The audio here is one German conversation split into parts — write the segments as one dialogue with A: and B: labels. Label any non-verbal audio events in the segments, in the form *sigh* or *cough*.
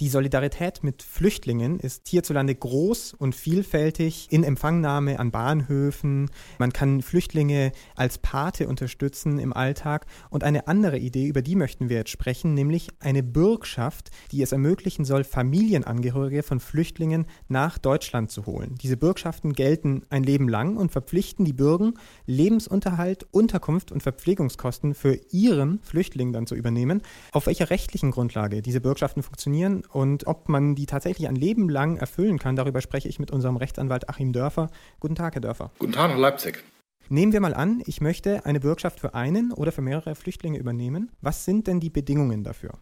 A: Die Solidarität mit Flüchtlingen ist hierzulande groß und vielfältig in Empfangnahme an Bahnhöfen. Man kann Flüchtlinge als Pate unterstützen im Alltag. Und eine andere Idee, über die möchten wir jetzt sprechen, nämlich eine Bürgschaft, die es ermöglichen soll, Familienangehörige von Flüchtlingen nach Deutschland zu holen. Diese Bürgschaften gelten ein Leben lang und verpflichten die Bürger, Lebensunterhalt, Unterkunft und Verpflegungskosten für ihren Flüchtling dann zu übernehmen. Auf welcher rechtlichen Grundlage diese Bürgschaften funktionieren und ob man die tatsächlich ein Leben lang erfüllen kann, darüber spreche ich mit unserem Rechtsanwalt Achim Dörfer. Guten Tag, Herr Dörfer.
B: Guten Tag nach Leipzig.
A: Nehmen wir mal an, ich möchte eine Bürgschaft für einen oder für mehrere Flüchtlinge übernehmen. Was sind denn die Bedingungen dafür?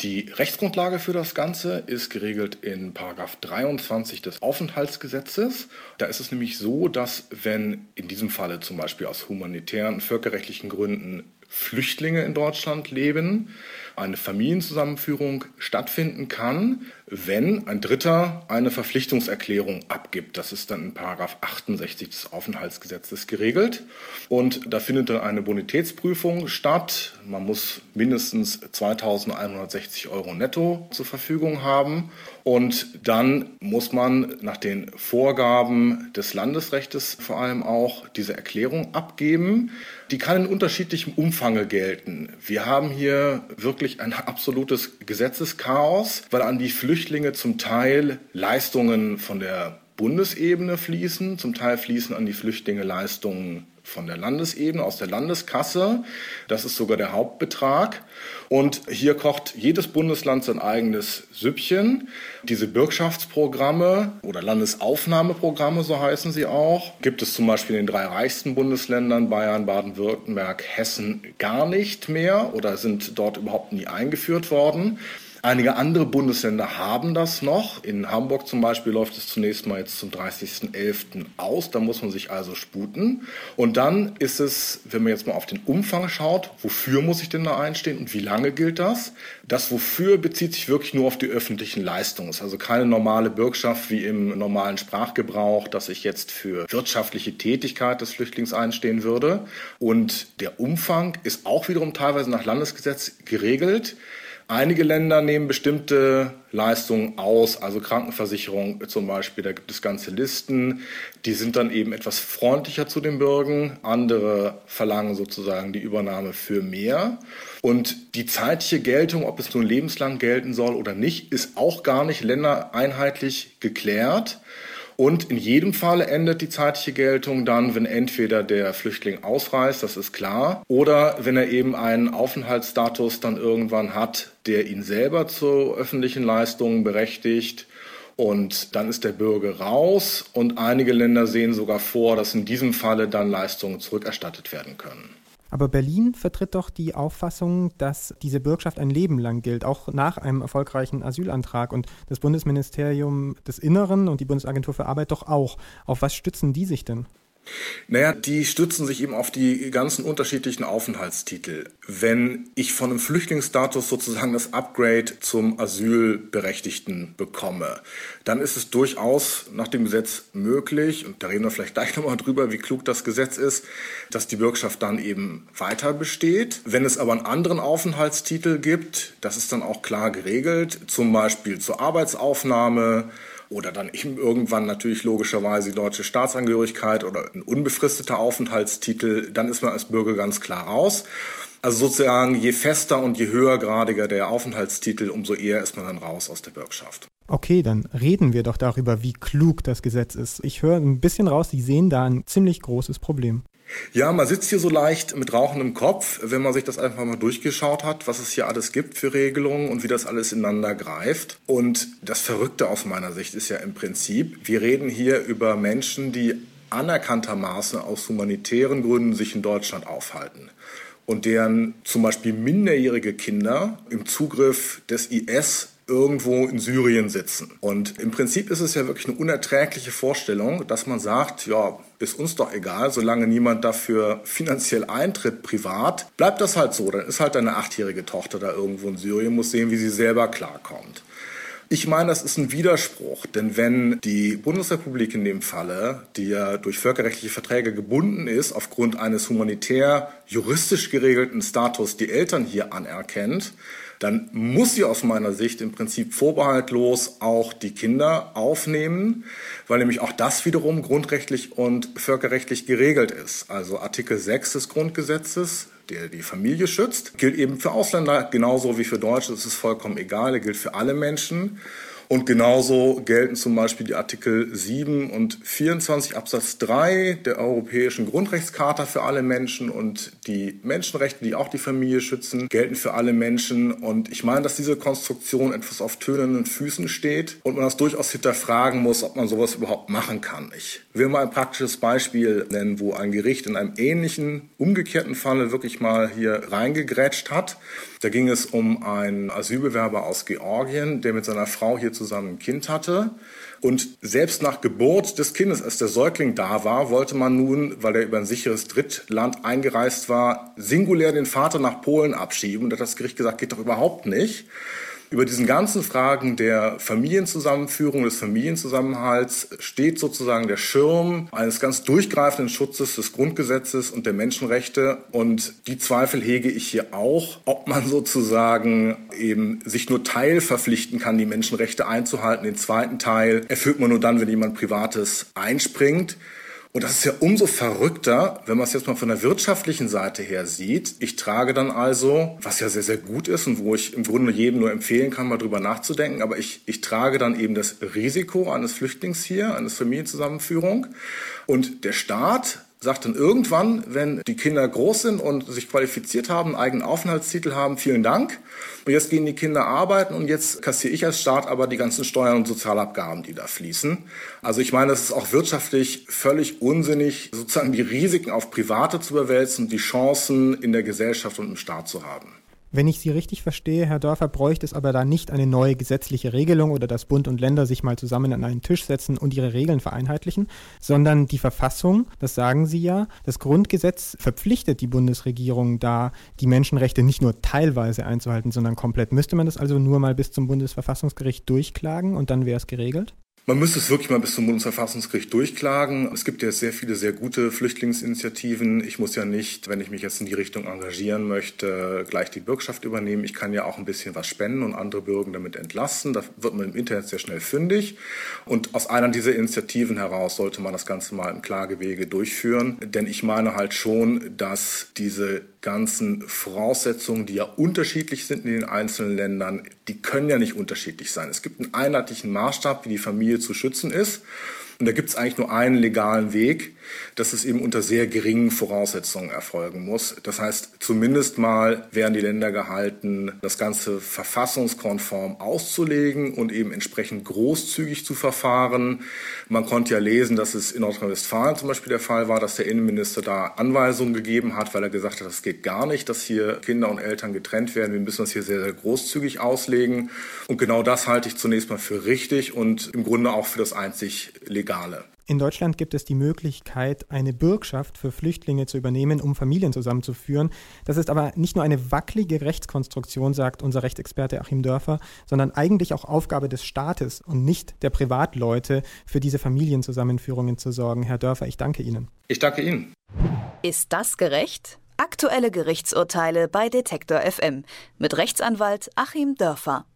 B: Die Rechtsgrundlage für das Ganze ist geregelt in 23 des Aufenthaltsgesetzes. Da ist es nämlich so, dass wenn in diesem Falle zum Beispiel aus humanitären, völkerrechtlichen Gründen Flüchtlinge in Deutschland leben, eine Familienzusammenführung stattfinden kann, wenn ein Dritter eine Verpflichtungserklärung abgibt. Das ist dann in Paragraph 68 des Aufenthaltsgesetzes geregelt. Und da findet dann eine Bonitätsprüfung statt. Man muss mindestens 2160 Euro netto zur Verfügung haben. Und dann muss man nach den Vorgaben des Landesrechts vor allem auch diese Erklärung abgeben. Die kann in unterschiedlichem Umfang gelten. Wir haben hier wirklich ein absolutes Gesetzeschaos, weil an die Flüchtlinge zum Teil Leistungen von der Bundesebene fließen, zum Teil fließen an die Flüchtlinge Leistungen von der Landesebene, aus der Landeskasse. Das ist sogar der Hauptbetrag. Und hier kocht jedes Bundesland sein eigenes Süppchen. Diese Bürgschaftsprogramme oder Landesaufnahmeprogramme, so heißen sie auch, gibt es zum Beispiel in den drei reichsten Bundesländern Bayern, Baden-Württemberg, Hessen gar nicht mehr oder sind dort überhaupt nie eingeführt worden. Einige andere Bundesländer haben das noch. In Hamburg zum Beispiel läuft es zunächst mal jetzt zum 30.11. aus. Da muss man sich also sputen. Und dann ist es, wenn man jetzt mal auf den Umfang schaut, wofür muss ich denn da einstehen und wie lange gilt das? Das Wofür bezieht sich wirklich nur auf die öffentlichen Leistungen. Es ist also keine normale Bürgschaft wie im normalen Sprachgebrauch, dass ich jetzt für wirtschaftliche Tätigkeit des Flüchtlings einstehen würde. Und der Umfang ist auch wiederum teilweise nach Landesgesetz geregelt. Einige Länder nehmen bestimmte Leistungen aus, also Krankenversicherung zum Beispiel, da gibt es ganze Listen, die sind dann eben etwas freundlicher zu den Bürgern, andere verlangen sozusagen die Übernahme für mehr. Und die zeitliche Geltung, ob es nun lebenslang gelten soll oder nicht, ist auch gar nicht ländereinheitlich geklärt. Und in jedem Fall endet die zeitliche Geltung dann, wenn entweder der Flüchtling ausreist, das ist klar, oder wenn er eben einen Aufenthaltsstatus dann irgendwann hat, der ihn selber zu öffentlichen Leistungen berechtigt. Und dann ist der Bürger raus und einige Länder sehen sogar vor, dass in diesem Falle dann Leistungen zurückerstattet werden können.
A: Aber Berlin vertritt doch die Auffassung, dass diese Bürgschaft ein Leben lang gilt, auch nach einem erfolgreichen Asylantrag. Und das Bundesministerium des Inneren und die Bundesagentur für Arbeit doch auch. Auf was stützen die sich denn?
B: Naja, die stützen sich eben auf die ganzen unterschiedlichen Aufenthaltstitel. Wenn ich von einem Flüchtlingsstatus sozusagen das Upgrade zum Asylberechtigten bekomme, dann ist es durchaus nach dem Gesetz möglich, und da reden wir vielleicht *laughs* gleich nochmal drüber, wie klug das Gesetz ist, dass die Bürgschaft dann eben weiter besteht. Wenn es aber einen anderen Aufenthaltstitel gibt, das ist dann auch klar geregelt, zum Beispiel zur Arbeitsaufnahme, oder dann eben irgendwann natürlich logischerweise die deutsche Staatsangehörigkeit oder ein unbefristeter Aufenthaltstitel, dann ist man als Bürger ganz klar raus. Also sozusagen, je fester und je höhergradiger der Aufenthaltstitel, umso eher ist man dann raus aus der Bürgschaft.
A: Okay, dann reden wir doch darüber, wie klug das Gesetz ist. Ich höre ein bisschen raus, Sie sehen da ein ziemlich großes Problem.
B: Ja, man sitzt hier so leicht mit rauchendem Kopf, wenn man sich das einfach mal durchgeschaut hat, was es hier alles gibt für Regelungen und wie das alles ineinander greift. Und das Verrückte aus meiner Sicht ist ja im Prinzip, wir reden hier über Menschen, die anerkanntermaßen aus humanitären Gründen sich in Deutschland aufhalten und deren zum Beispiel minderjährige Kinder im Zugriff des IS irgendwo in Syrien sitzen. Und im Prinzip ist es ja wirklich eine unerträgliche Vorstellung, dass man sagt, ja, ist uns doch egal, solange niemand dafür finanziell eintritt, privat, bleibt das halt so. Dann ist halt eine achtjährige Tochter da irgendwo in Syrien, muss sehen, wie sie selber klarkommt. Ich meine, das ist ein Widerspruch, denn wenn die Bundesrepublik in dem Falle, die ja durch völkerrechtliche Verträge gebunden ist, aufgrund eines humanitär juristisch geregelten Status die Eltern hier anerkennt, dann muss sie aus meiner Sicht im Prinzip vorbehaltlos auch die Kinder aufnehmen, weil nämlich auch das wiederum grundrechtlich und völkerrechtlich geregelt ist. Also Artikel 6 des Grundgesetzes der die Familie schützt, gilt eben für Ausländer genauso wie für Deutsche. Das ist vollkommen egal. Er gilt für alle Menschen. Und genauso gelten zum Beispiel die Artikel 7 und 24 Absatz 3 der Europäischen Grundrechtscharta für alle Menschen und die Menschenrechte, die auch die Familie schützen, gelten für alle Menschen. Und ich meine, dass diese Konstruktion etwas auf tönenden Füßen steht und man das durchaus hinterfragen muss, ob man sowas überhaupt machen kann. Ich will mal ein praktisches Beispiel nennen, wo ein Gericht in einem ähnlichen, umgekehrten Falle wirklich mal hier reingegrätscht hat. Da ging es um einen Asylbewerber aus Georgien, der mit seiner Frau hier zusammen ein Kind hatte. Und selbst nach Geburt des Kindes, als der Säugling da war, wollte man nun, weil er über ein sicheres Drittland eingereist war, singulär den Vater nach Polen abschieben. Und da hat das Gericht gesagt, geht doch überhaupt nicht. Über diesen ganzen Fragen der Familienzusammenführung, des Familienzusammenhalts steht sozusagen der Schirm eines ganz durchgreifenden Schutzes des Grundgesetzes und der Menschenrechte. Und die Zweifel hege ich hier auch, ob man sozusagen eben sich nur Teil verpflichten kann, die Menschenrechte einzuhalten. Den zweiten Teil erfüllt man nur dann, wenn jemand Privates einspringt. Und das ist ja umso verrückter, wenn man es jetzt mal von der wirtschaftlichen Seite her sieht. Ich trage dann also, was ja sehr, sehr gut ist und wo ich im Grunde jedem nur empfehlen kann, mal drüber nachzudenken, aber ich, ich trage dann eben das Risiko eines Flüchtlings hier, eines Familienzusammenführung. Und der Staat sagt dann irgendwann, wenn die Kinder groß sind und sich qualifiziert haben, einen eigenen Aufenthaltstitel haben, vielen Dank. Und jetzt gehen die Kinder arbeiten und jetzt kassiere ich als Staat aber die ganzen Steuern und Sozialabgaben, die da fließen. Also ich meine, es ist auch wirtschaftlich völlig unsinnig, sozusagen die Risiken auf Private zu überwälzen die Chancen in der Gesellschaft und im Staat zu haben.
A: Wenn ich Sie richtig verstehe, Herr Dörfer, bräuchte es aber da nicht eine neue gesetzliche Regelung oder dass Bund und Länder sich mal zusammen an einen Tisch setzen und ihre Regeln vereinheitlichen, sondern die Verfassung, das sagen Sie ja, das Grundgesetz verpflichtet die Bundesregierung da, die Menschenrechte nicht nur teilweise einzuhalten, sondern komplett. Müsste man das also nur mal bis zum Bundesverfassungsgericht durchklagen und dann wäre es geregelt?
B: Man müsste es wirklich mal bis zum Bundesverfassungsgericht durchklagen. Es gibt ja sehr viele sehr gute Flüchtlingsinitiativen. Ich muss ja nicht, wenn ich mich jetzt in die Richtung engagieren möchte, gleich die Bürgschaft übernehmen. Ich kann ja auch ein bisschen was spenden und andere Bürger damit entlasten. Da wird man im Internet sehr schnell fündig. Und aus einer dieser Initiativen heraus sollte man das Ganze mal im Klagewege durchführen. Denn ich meine halt schon, dass diese ganzen Voraussetzungen, die ja unterschiedlich sind in den einzelnen Ländern, die können ja nicht unterschiedlich sein. Es gibt einen einheitlichen Maßstab, wie die Familie zu schützen ist. Und da gibt es eigentlich nur einen legalen Weg, dass es eben unter sehr geringen Voraussetzungen erfolgen muss. Das heißt, zumindest mal wären die Länder gehalten, das Ganze verfassungskonform auszulegen und eben entsprechend großzügig zu verfahren. Man konnte ja lesen, dass es in Nordrhein-Westfalen zum Beispiel der Fall war, dass der Innenminister da Anweisungen gegeben hat, weil er gesagt hat, das geht gar nicht, dass hier Kinder und Eltern getrennt werden. Wir müssen das hier sehr, sehr großzügig auslegen. Und genau das halte ich zunächst mal für richtig und im Grunde auch für das einzig Legale.
A: In Deutschland gibt es die Möglichkeit, eine Bürgschaft für Flüchtlinge zu übernehmen, um Familien zusammenzuführen. Das ist aber nicht nur eine wackelige Rechtskonstruktion, sagt unser Rechtsexperte Achim Dörfer, sondern eigentlich auch Aufgabe des Staates und nicht der Privatleute, für diese Familienzusammenführungen zu sorgen. Herr Dörfer, ich danke Ihnen.
B: Ich danke Ihnen.
C: Ist das gerecht? Aktuelle Gerichtsurteile bei Detektor FM mit Rechtsanwalt Achim Dörfer.